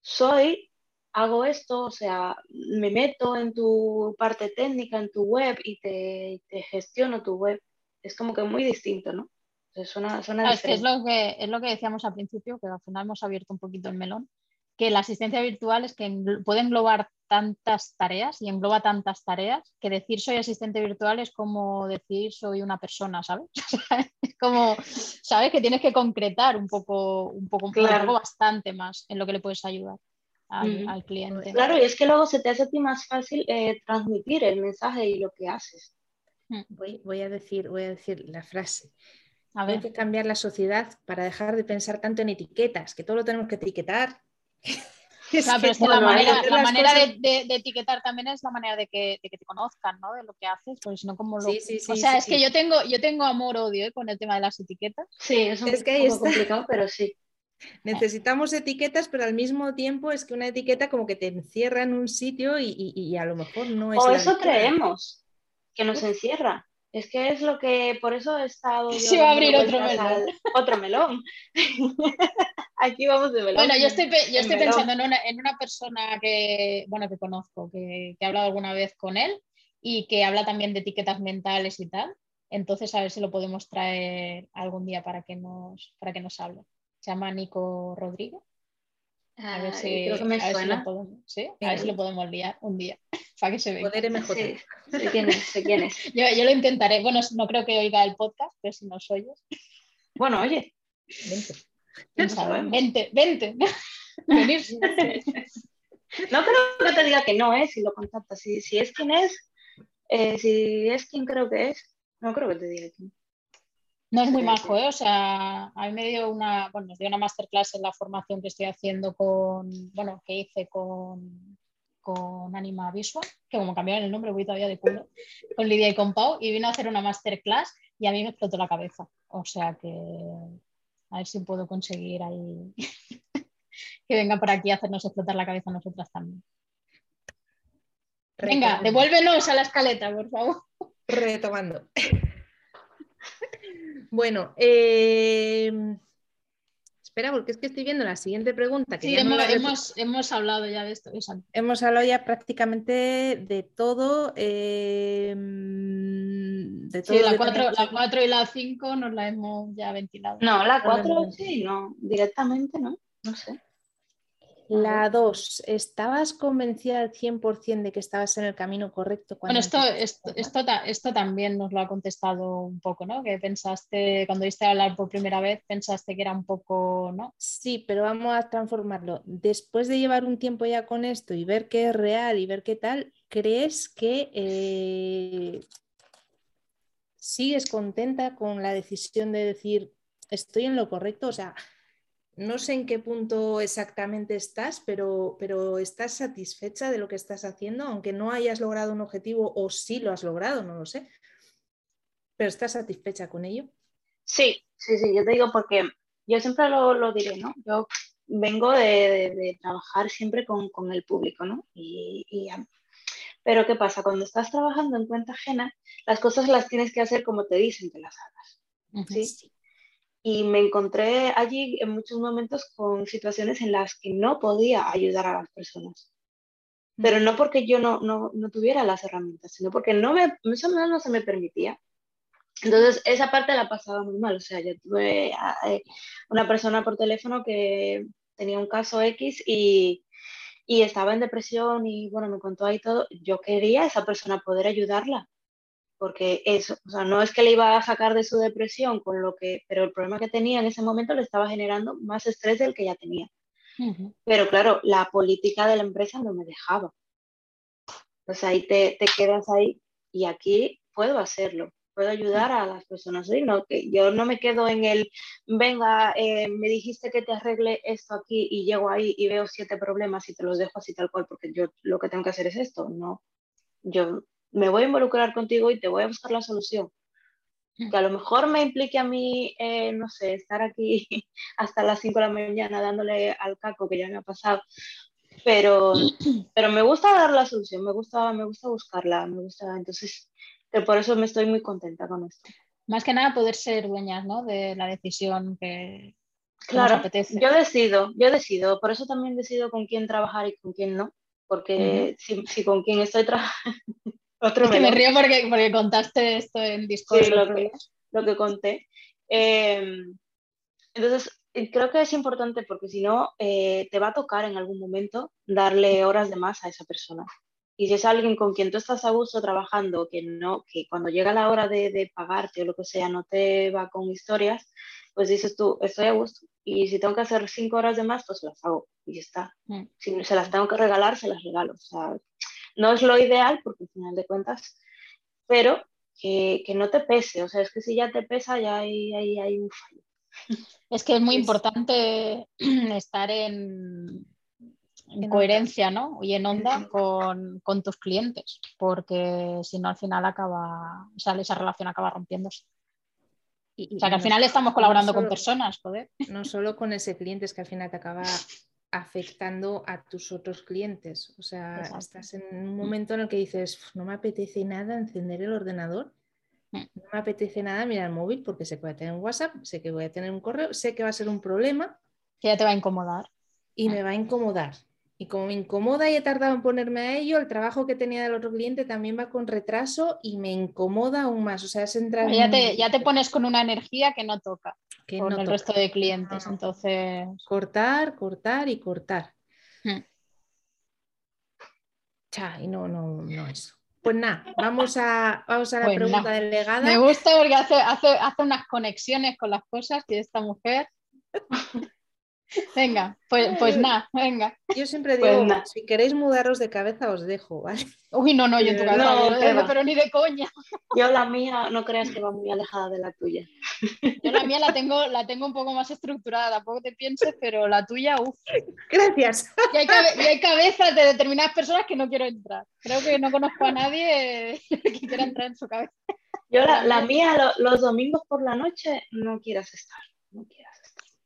S4: soy, hago esto, o sea, me meto en tu parte técnica, en tu web y te, te gestiono tu web, es como que muy distinto, ¿no?
S1: Es, lo que, es lo que decíamos al principio, que al final hemos abierto un poquito el melón, que la asistencia virtual es que puede englobar tantas tareas y engloba tantas tareas que decir soy asistente virtual es como decir soy una persona, ¿sabes? es como, ¿sabes? Que tienes que concretar un poco, un poco, claro. bastante más en lo que le puedes ayudar al, cliente.
S4: Claro, y es que luego se te hace a ti más fácil eh, transmitir el mensaje y lo que haces.
S2: Mm. Voy, voy, a decir, voy a decir la frase. Hay que cambiar la sociedad para dejar de pensar tanto en etiquetas, que todo lo tenemos que etiquetar.
S1: Claro, pero es que la manera, la manera de, etiquetar también es la manera de que, te conozcan, ¿no? De lo que haces, porque si no, como lo... o sea, es que yo tengo, yo tengo amor-odio ¿eh? con el tema de las etiquetas.
S4: Sí, es, un, es que es complicado, pero sí.
S2: Necesitamos etiquetas, pero al mismo tiempo es que una etiqueta como que te encierra en un sitio y, a lo mejor no es...
S4: O eso creemos, que nos encierra. Es que es lo que, por eso he estado...
S1: Sí, va a abrir otro melón.
S4: otro melón. Aquí vamos de melón.
S1: Bueno, yo estoy, yo estoy pensando en una, en una, persona que, bueno, que conozco, que, que he hablado alguna vez con él y que habla también de etiquetas mentales y tal. Entonces, a ver si lo podemos traer algún día para que nos, para que nos hable. Se llama Nico Rodríguez.
S4: A ver si, creo que me suena.
S1: lo podemos, ¿sí? A ver si lo podemos liar un día para que se vea.
S2: Poder MJ.
S4: Sí, sé quién es, sé quién es.
S1: Yo, yo, lo intentaré. Bueno, no creo que oiga el podcast, pero si nos oyes.
S4: Bueno, oye.
S1: Vente. Vente, vente. Venir.
S4: No creo que te diga que no, ¿eh? Si lo contactas. Si, si es quien es, eh, si es quien creo que es, no creo que te diga quién.
S1: No es muy majo, ¿eh? O sea, a mí me dio una, bueno, nos dio una masterclass en la formación que estoy haciendo con, bueno, que hice con, con Anima Visual, que como cambiaron el nombre voy todavía de culo, con Lidia y con Pau, y vino a hacer una masterclass y a mí me explotó la cabeza. O sea que a ver si puedo conseguir ahí que venga por aquí a hacernos explotar la cabeza a nosotras también. Venga, devuélvenos a la escaleta, por favor.
S2: Retomando. Bueno, eh, espera, porque es que estoy viendo la siguiente pregunta.
S1: sí, hemos, hablado ya de esto.
S2: Hemos hablado ya prácticamente de todo. Eh,
S1: de todo sí, la 4 y la 5 nos la hemos ya ventilado.
S4: No, la 4 sí, no, directamente no, no sé.
S2: La 2, ¿estabas convencida al 100% de que estabas en el camino correcto?
S1: Cuando bueno, esto, esto, esto, también nos lo ha contestado un poco, ¿no? Que pensaste, cuando viste hablar por primera vez, pensaste que era un poco, ¿no?
S2: Sí, pero vamos a transformarlo. Después de llevar un tiempo ya con esto y ver qué es real y ver qué tal, ¿crees que eh, sigues contenta con la decisión de decir, estoy en lo correcto? O sea, no sé en qué punto exactamente estás, pero, pero estás satisfecha de lo que estás haciendo, aunque no hayas logrado un objetivo o sí lo has logrado, no lo sé. Pero estás satisfecha con ello.
S4: Sí, sí, sí, yo te digo porque yo siempre lo, lo diré, ¿no? Yo vengo de, de, trabajar siempre con, con, el público, ¿no? Y, y, pero ¿qué pasa? Cuando estás trabajando en cuenta ajena, las cosas las tienes que hacer como te dicen que las hagas. ¿sí? Y me encontré allí en muchos momentos con situaciones en las que no podía ayudar a las personas. Pero no porque yo no, no, no tuviera las herramientas, sino porque no me, eso no se me permitía. Entonces, esa parte la pasaba muy mal. O sea, yo tuve eh, una persona por teléfono que tenía un caso X y, y, estaba en depresión y, bueno, me contó ahí todo. Yo quería a esa persona poder ayudarla, porque eso, o sea, no es que le iba a sacar de su depresión con lo que, pero el problema que tenía en ese momento le estaba generando más estrés del que ya tenía. Pero claro, la política de la empresa no me dejaba. Pues ahí te, te quedas ahí y aquí puedo hacerlo puedo ayudar a las personas, ¿sí? no, que yo no me quedo en el, venga, eh, me dijiste que te arregle esto aquí y llego ahí y veo siete problemas y te los dejo así tal cual porque yo lo que tengo que hacer es esto, no, yo me voy a involucrar contigo y te voy a buscar la solución. Que a lo mejor me implique a mí, eh, no sé, estar aquí hasta las 5 de la mañana dándole al caco que ya me ha pasado, pero, pero me gusta dar la solución, me gusta, me gusta buscarla, me gusta, entonces que por eso me estoy muy contenta con esto.
S1: Más que nada poder ser dueñas ¿no? de la decisión que,
S4: claro, nos apetece. Yo decido, yo decido, por eso también decido con quién trabajar y con quién no, porque si, si, con quién estoy trabajando...
S1: Otro me, me río porque, porque, contaste esto en Discord.
S4: Sí, lo que, lo que conté. Eh, entonces, creo que es importante porque si no, eh, te va a tocar en algún momento darle horas de más a esa persona. Y si es alguien con quien tú estás a gusto trabajando, que no, que cuando llega la hora de, de, pagarte o lo que sea, no te va con historias, pues dices tú, estoy a gusto. Y si tengo que hacer cinco horas de más, pues las hago y ya está. Mm. Si se las tengo que regalar, se las regalo. O sea, no es lo ideal, porque al final de cuentas, pero que, que, no te pese. O sea, es que si ya te pesa, ya hay, hay, hay un fallo.
S1: Es que es muy importante estar en, en coherencia ¿no? y en onda con, con, tus clientes, porque si no al final acaba, o sea, esa relación acaba rompiéndose. Y, o sea, que al final estamos colaborando con personas, joder.
S2: No solo con ese cliente, es que al final te acaba afectando a tus otros clientes. O sea, estás en un momento en el que dices, no me apetece nada encender el ordenador, mm. no me apetece nada mirar el móvil porque sé que voy a tener un WhatsApp, sé que voy a tener un correo, sé que va a ser un problema.
S1: Que ya te va a incomodar.
S2: Y me va a incomodar. Y como me incomoda y he tardado en ponerme a ello, el trabajo que tenía del otro cliente también va con retraso y me incomoda aún más. O sea, es entrar.
S1: Ya, te, ya te pones con una energía que no toca que con el resto de clientes. Entonces.
S2: Cortar, cortar y cortar. Hmm. y no, no, no eso. Pues nada, vamos a, vamos a la pues pregunta delegada.
S1: Me gusta porque hace, hace, hace unas conexiones con las cosas que esta mujer. Venga, pues, pues nada, venga.
S2: Yo siempre pues digo, si queréis mudaros de cabeza os dejo, ¿vale?
S1: Uy, no, no, yo en tu cabeza, no, pero ni de coña.
S4: Yo la mía no creas que va muy alejada de la tuya.
S1: Yo la mía la tengo, la tengo un poco más estructurada, tampoco te pienses, pero la tuya, uff.
S2: Gracias.
S1: Y hay, y hay, cabezas de determinadas personas que no quiero entrar. Creo que no conozco a nadie que quiera entrar en su cabeza.
S4: Yo la, la mía los domingos por la noche no quieras estar, no quieras.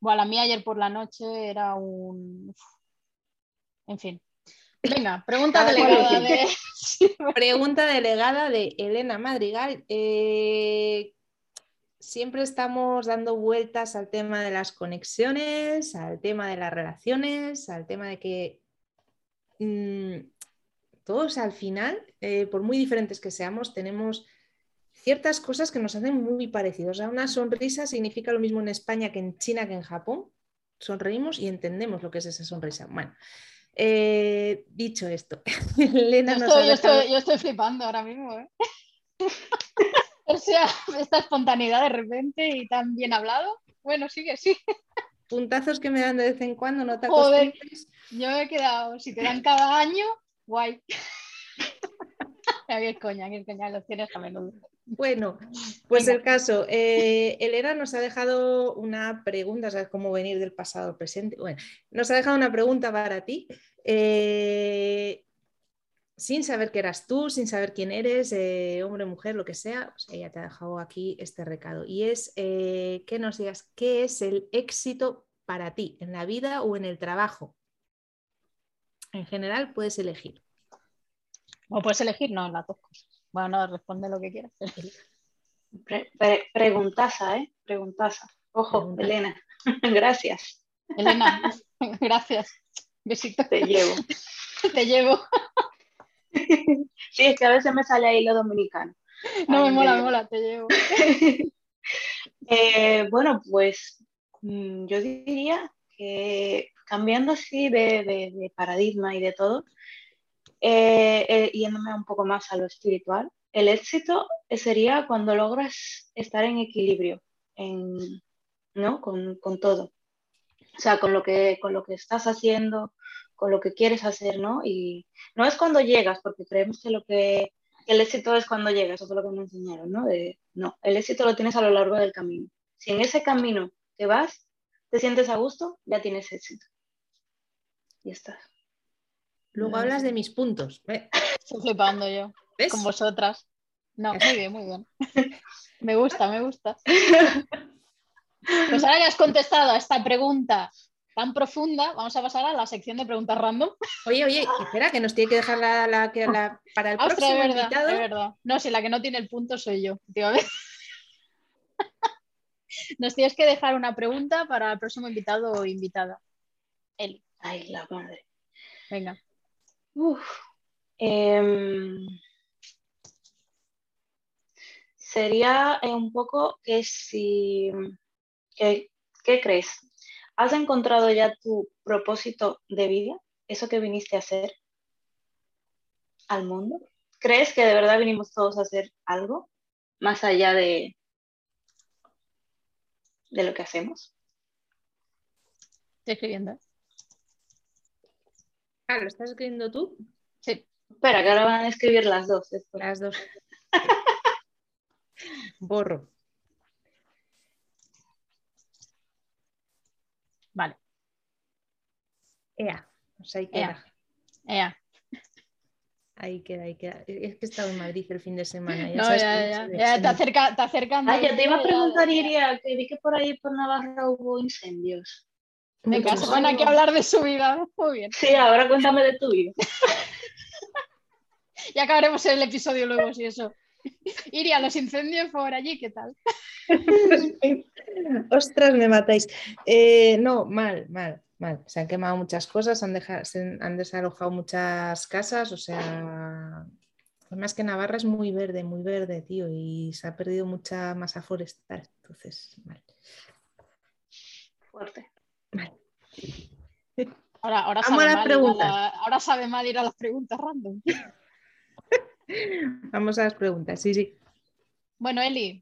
S1: Bueno, la mía ayer por la noche era un... En fin. Venga, pregunta delegada de...
S2: Pregunta delegada de Elena Madrigal. Eh, siempre estamos dando vueltas al tema de las conexiones, al tema de las relaciones, al tema de que mm, todos al final, eh, por muy diferentes que seamos, tenemos ciertas cosas que nos hacen muy parecidos. una sonrisa significa lo mismo en España que en China que en Japón. Sonreímos y entendemos lo que es esa sonrisa. Bueno, eh, dicho esto,
S1: Elena yo, estoy, estoy, yo, estoy, flipando ahora mismo. ¿eh? o sea, esta espontaneidad de repente y tan bien hablado. Bueno, sigue, sí.
S2: Puntazos que me dan de vez en cuando, no te
S1: Joder, yo me he quedado, si te dan cada año, guay. qué coña, qué coña, los tienes a menudo.
S2: Bueno, pues el caso. Eh, Elena nos ha dejado una pregunta, ¿sabes cómo venir del pasado al presente? Bueno, nos ha dejado una pregunta para ti. Eh, sin saber que eras tú, sin saber quién eres, eh, hombre, mujer, lo que sea, pues ella te ha dejado aquí este recado. Y es que nos digas qué es el éxito para ti en la vida o en el trabajo. En general puedes elegir.
S1: O puedes elegir, no, las dos cosas. Bueno, no, responde lo que quieras.
S4: preguntaza, ¿eh? Preguntaza. Ojo, Elena. Gracias.
S1: Elena, gracias. Besito.
S4: Te llevo.
S1: Te llevo.
S4: Sí, es que a veces me sale ahí lo dominicano.
S1: No, me mola, me mola, te llevo.
S4: Eh, bueno, pues mm, yo diría que cambiando así de, paradigma y de todo, eh, eh, yéndome un poco más a lo espiritual, el éxito sería cuando logras estar en equilibrio ¿no? Con, con, todo. O sea, con lo, que, con lo que estás haciendo, con lo que quieres hacer, ¿no? Y no es cuando llegas, porque creemos que lo que el éxito es cuando llegas, eso es lo que me enseñaron, ¿no? De, no, el éxito lo tienes a lo largo del camino. Si en ese camino que vas te sientes a gusto, ya tienes éxito. Y está.
S2: Luego hablas de mis puntos.
S1: Estoy flipando yo. Con vosotras. No, muy bien, muy bien. me gusta, me gusta. Pues ahora que has contestado a esta pregunta tan profunda, vamos a pasar a la sección de preguntas random.
S2: Oye, oye, espera, que nos tiene que dejar la, la, para el próximo
S1: es verdad,
S2: invitado.
S1: Es verdad. No, si la que no tiene el punto soy yo, Nos tienes que dejar una pregunta para el próximo invitado o invitada. Eli.
S4: Ay, la madre.
S1: Venga.
S4: Em, sería eh, un poco que si... ¿Qué crees? ¿Has encontrado ya tu propósito de vida? ¿Eso que viniste a hacer al mundo? ¿Crees que de verdad vinimos todos a hacer algo más allá de, de lo que hacemos?
S1: Estoy escribiendo.
S2: Ah, ¿lo estás escribiendo tú?
S1: Sí.
S4: Espera, que ahora van a escribir las dos.
S2: Las dos. Borro.
S1: Vale.
S2: Ea, pues ahí queda.
S1: Ea.
S2: Ahí queda, ahí queda. Es que he estado en Madrid el fin de semana.
S1: Ya no, ya, ya, ya, te, acerca, te acercan.
S4: Ah, yo te iba a preguntar, Iria, que vi que por ahí por Navarra hubo incendios.
S1: Venga, se van aquí a hablar de su vida. Muy bien.
S4: Sí, ahora cuéntame de tu vida.
S1: ya acabaremos el episodio luego, si eso. Iria, los incendios por allí, ¿qué tal?
S2: Ostras, me matáis. Eh, no, mal, mal, mal. Se han quemado muchas cosas, han, se han desalojado muchas casas, o sea, más que Navarra es muy verde, muy verde, tío, y se ha perdido mucha masa forestal. Entonces, mal.
S4: Fuerte.
S1: Ahora, ahora, sabe mal ahora sabe mal ir a las preguntas random.
S2: Vamos a las preguntas, sí, sí.
S1: Bueno, Eli,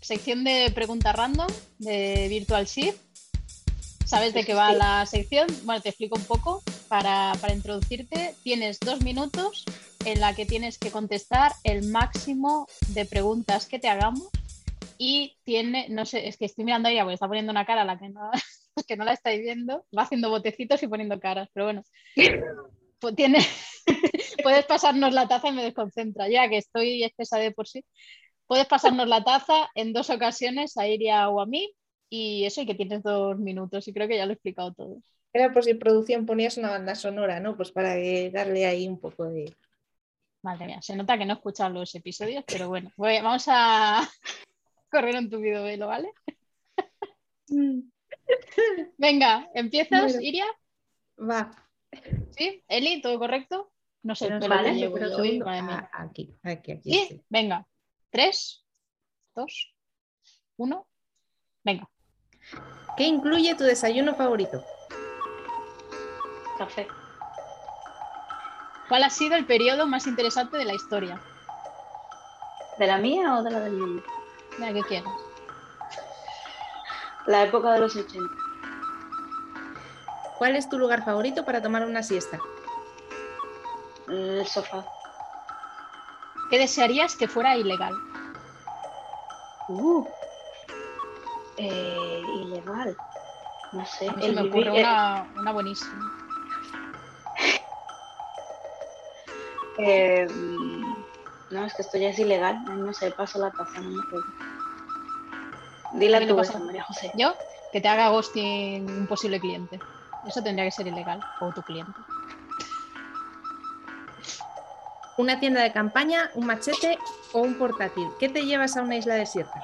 S1: sección de preguntas random de Virtual Shift. ¿Sabes de qué va la sección? Bueno, te explico un poco para, introducirte. Tienes dos minutos en la que tienes que contestar el máximo de preguntas que te hagamos y tiene, no sé, es que estoy mirando a ella porque está poniendo una cara a la que no, que no la estáis viendo, va haciendo botecitos y poniendo caras, pero bueno, pues tiene, puedes pasarnos la taza y me desconcentra, ya que estoy espesa de por sí. Puedes pasarnos la taza en dos ocasiones a Iria o a mí y eso, y que tienes dos minutos y creo que ya lo he explicado todo.
S2: Era por si producción ponías una banda sonora, ¿no? Pues para darle ahí un poco de...
S1: Madre mía, se nota que no he escuchado los episodios, pero bueno, vamos a correr un tubido velo, ¿vale? Venga, ¿empiezas, Iria?
S2: Va.
S1: ¿Sí? Eli, ¿todo correcto? No sé,
S2: pero vale, pero aquí, aquí, aquí.
S1: Venga. Tres, dos, uno. Venga.
S2: ¿Qué incluye tu desayuno favorito?
S4: Café.
S1: ¿Cuál ha sido el periodo más interesante de la historia?
S4: ¿De la mía o de la del mundo?
S1: La que quieras.
S4: La época de los 80.
S2: ¿Cuál es tu lugar favorito para tomar una siesta?
S4: El sofá.
S1: ¿Qué desearías que fuera ilegal?
S4: Uh, eh, ilegal. No sé.
S1: me ocurre una, buenísima.
S4: Eh, no, es que esto ya es ilegal. No sé, paso la taza, no me acuerdo. Dile
S1: ¿Qué
S4: a
S1: le
S4: tu
S1: pasa?
S4: María José.
S1: Yo, que te haga ghosting un posible cliente. Eso tendría que ser ilegal, o tu cliente.
S2: Una tienda de campaña, un machete o un portátil. ¿Qué te llevas a una isla desierta?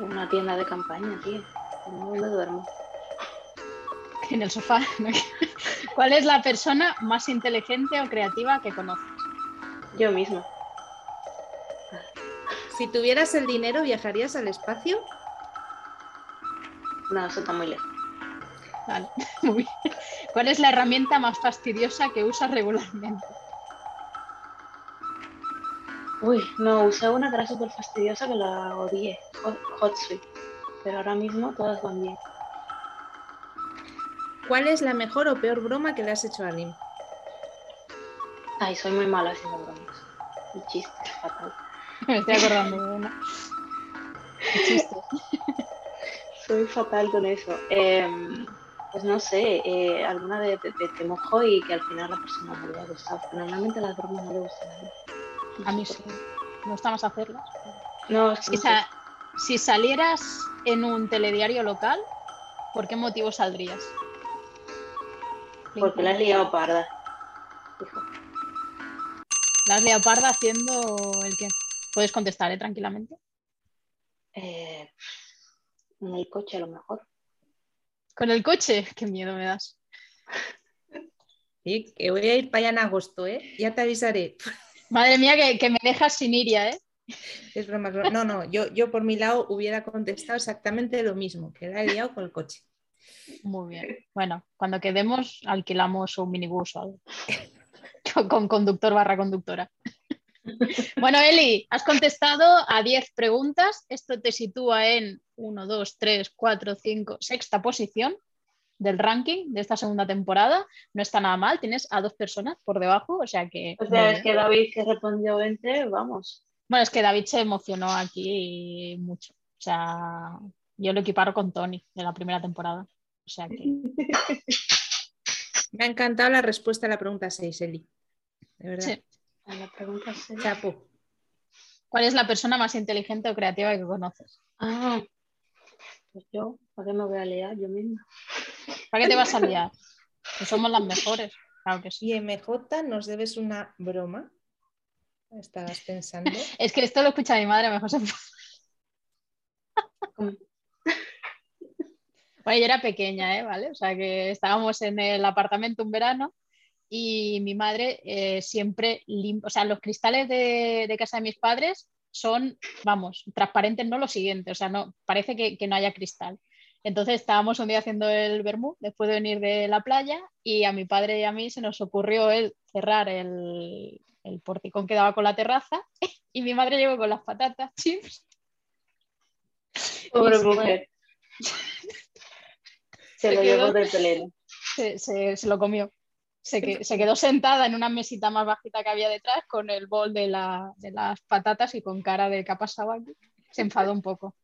S4: Una tienda de campaña, tío. ¿Dónde duermo?
S1: En el sofá. ¿no? ¿Cuál es la persona más inteligente o creativa que conoces?
S4: Yo misma.
S2: Si tuvieras el dinero, ¿viajarías al espacio?
S4: No, eso está muy lejos.
S1: Vale, muy bien. ¿Cuál es la herramienta más fastidiosa que usas regularmente?
S4: Uy, no, usé una que era súper fastidiosa que la odié. Hot, HotSuite. Pero ahora mismo todas van bien.
S2: ¿Cuál es la mejor o peor broma que le has hecho a alguien?
S4: Ay, soy muy mala haciendo bromas. Y chistes, fatal.
S1: Me estoy acordando de una.
S4: Soy fatal con eso. Em, pues no sé, eh, alguna de- de te mojo y que al final la persona no le ha gustado. Normalmente las bromas no le gustan a mí. No
S1: A
S4: sé
S1: mí
S4: por
S1: sí. Me gusta más hacerlas.
S4: No, es que
S1: Si,
S4: no
S1: sa- si salieras en un telediario local, ¿por qué motivo saldrías?
S4: porque la has liado parda. Hijo.
S1: La has liado parda haciendo el qué. Puedes contestar, ¿eh? Tranquilamente.
S4: Eh, en el coche a lo mejor.
S1: Con el coche, qué miedo me das.
S2: Sí, que voy a ir para allá en agosto, ¿eh? Ya te avisaré.
S1: Madre mía, que, que me dejas sin Iria, ¿eh?
S2: Es broma. No, no, yo, yo por mi lado hubiera contestado exactamente lo mismo, que la he liado con el coche.
S1: Muy bien. Bueno, cuando quedemos, alquilamos un minibús o algo. Con conductor barra conductora. Bueno, Eli, has contestado a 10 preguntas. Esto te sitúa en 1, 2, 3, 4, 5, sexta posición del ranking de esta segunda temporada. No está nada mal, tienes a dos personas por debajo, o sea que...
S4: O sea, es que David que respondió 20, vamos.
S1: Bueno, es que David se emocionó aquí mucho. O sea, yo lo equiparo con Tony de la primera temporada. O sea que...
S2: Me ha encantado la respuesta a la pregunta 6, Eli. De verdad.
S1: Sí.
S4: La pregunta seria.
S2: Chapo.
S1: ¿Cuál es la persona más inteligente o creativa que conoces?
S4: Ah, pues yo, ¿para qué me voy a liar yo misma?
S1: ¿Para qué te vas a liar? Que somos las mejores. Claro que sí.
S2: Y MJ, nos debes una broma. Estabas pensando.
S1: Es que esto lo escucha mi madre, mejor se. Bueno, yo era pequeña, ¿eh? ¿Vale? O sea que estábamos en el apartamento un verano y mi madre eh, siempre limpia, o sea, los cristales de, de casa de mis padres son, vamos, transparentes, no lo siguiente, o sea, no, parece que, que no haya cristal. Entonces estábamos un día haciendo el vermú después de venir de la playa y a mi padre y a mí se nos ocurrió el cerrar el, el porticón que daba con la terraza y mi madre llegó con las patatas chips.
S4: Pobre
S1: se
S4: mujer. Se
S1: Se
S4: lo llevó del pelero.
S1: se, se- se lo comió. Se, que- se quedó sentada en una mesita más bajita que había detrás con el bol de, la- de las patatas y con cara de ¿qué ha pasado aquí? Se enfadó un poco.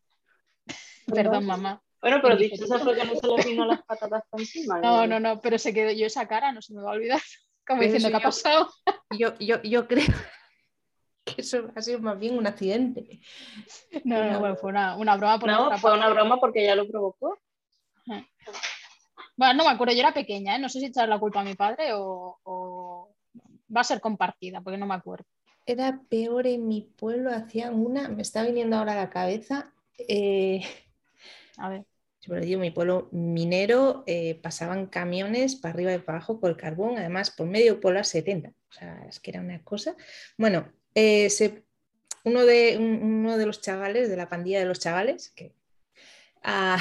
S1: Perdón, mamá.
S4: Bueno, pero
S1: dije,
S4: dichosa fue que no se le vino las patatas por encima.
S1: No, no, no, pero se quedó yo esa cara, no se me va a olvidar. Como
S2: Pero
S1: diciendo,
S2: eso
S1: ¿qué ha
S2: yo-
S1: pasado?
S2: Yo, yo, yo creo que eso ha sido más bien un accidente.
S1: No, no, bueno, fue una, una broma por
S4: No, fue
S1: parte.
S4: una broma porque ella lo provocó.
S1: Bueno, no me acuerdo, yo era pequeña, ¿eh? no sé si echar la culpa a mi padre o, o va a ser compartida, porque no me acuerdo.
S2: Era peor en mi pueblo, hacían una, me está viniendo ahora a la cabeza. eh,
S1: A ver.
S2: Bueno, yo, mi pueblo minero, eh, pasaban camiones para arriba y para abajo con el carbón, además por medio por las 70. O sea, es que era una cosa. Bueno, eh, se- uno, de, un- uno de los chavales, de la pandilla de los chavales, que ah,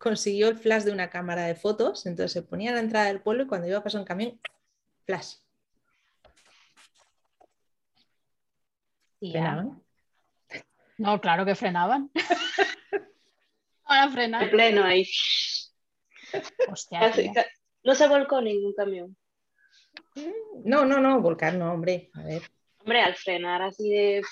S2: consiguió el flash de una cámara de fotos, entonces se ponía a la entrada del pueblo y cuando iba a pasar un camión, flash. Frenaban.
S1: No, claro que frenaban. Ahora
S4: En
S1: frenar.
S4: pleno ahí.
S1: Hostia,
S4: Casi- No se volcó ningún camión.
S2: No, no, no, volcar no, hombre. A ver.
S4: Hombre, al frenar así de.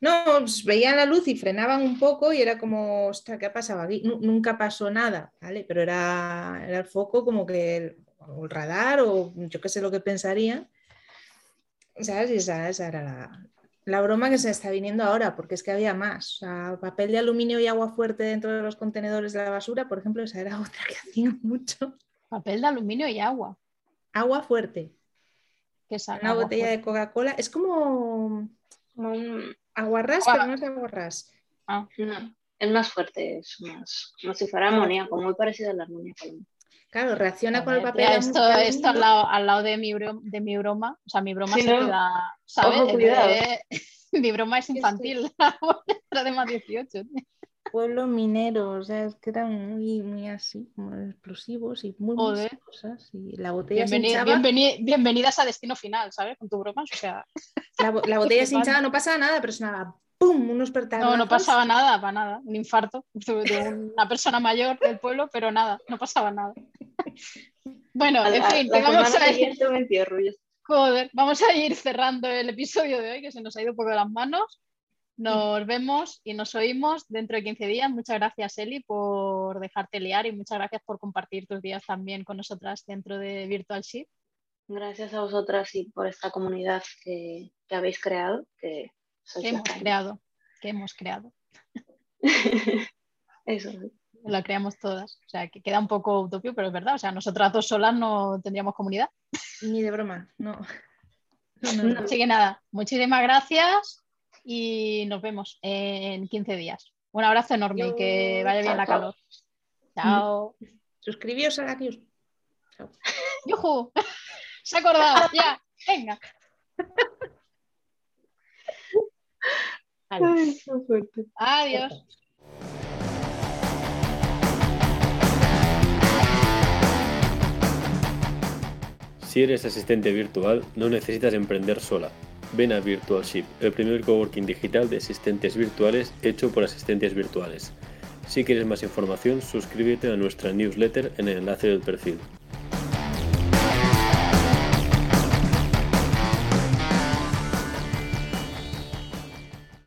S2: No, pues veían la luz y frenaban un poco y era como, ostras, ¿qué ha pasado aquí? Nu- nunca pasó nada, ¿vale? Pero era, era el foco como que el, o el radar o yo qué sé lo que pensarían. ¿Sabes? Y esa, esa era la, la broma que se está viniendo ahora, porque es que había más. O sea, papel de aluminio y agua fuerte dentro de los contenedores de la basura, por ejemplo, esa era otra que hacía mucho.
S1: Papel de aluminio y agua.
S2: Agua fuerte.
S1: ¿Qué es
S2: Una
S1: agua
S2: botella
S1: fuerte?
S2: de Coca-Cola. Es como
S4: como un-
S2: aguarrás,
S1: Agua.
S2: pero no es aguarrás.
S1: Ah,
S4: no, es más fuerte, es más, como si fuera amoníaco, muy parecido al amoníaco.
S2: Claro, reacciona con el papel
S1: esto, esto al lado, al lado de, mi bro- de mi broma, o sea, mi broma
S4: Sí,
S1: se
S4: ¿no?
S1: queda, ¿sabes?
S4: Ojo, cuidado.
S1: Mi broma es infantil, la de más 18.
S2: Pueblo minero, o sea, es que eran muy, muy así, como explosivos y muy,
S1: Joder.
S2: cosas. Y la botella se
S1: Bienveni-
S2: hinchaba,
S1: bienveni- bienvenidas a Destino Final, ¿sabes? Con tu broma, o sea,
S2: la, bo- la botella se hinchaba, no pasaba nada, pero sonaba ¡pum! unos
S1: no, no pasaba nada, para nada, un infarto de una persona mayor del pueblo, pero nada, no pasaba nada. Bueno, en fin,
S4: la
S1: vamos a ir, joder, vamos a ir cerrando el episodio de hoy, que se nos ha ido de las manos. Nos vemos y nos oímos dentro de 15 días. Muchas gracias, Eli, por dejarte liar y muchas gracias por compartir tus días también con nosotras dentro de Virtual Shift.
S4: Gracias a vosotras y por esta comunidad que, que habéis creado. Que sois
S1: que
S4: la
S1: hemos creado, que hemos creado.
S4: Eso sí.
S1: La creamos todas. O sea, que queda un poco utopio, pero es verdad. O sea, nosotras dos solas no tendríamos comunidad.
S2: Ni de broma, no. No, no, no.
S1: Así que nada, muchísimas gracias y nos vemos en 15 días. Un abrazo enorme y que vaya bien la calor. Chao.
S2: Suscribíos a la news. Chao.
S1: ¡Yujú! Se ha acordado, ya, venga.
S4: Ay, fuerte.
S1: Adiós.
S3: Si eres asistente virtual, no necesitas emprender sola. Ven a Virtualship, el primer coworking digital de asistentes virtuales hecho por asistentes virtuales. Si quieres más información, suscríbete a nuestra newsletter en el enlace del perfil.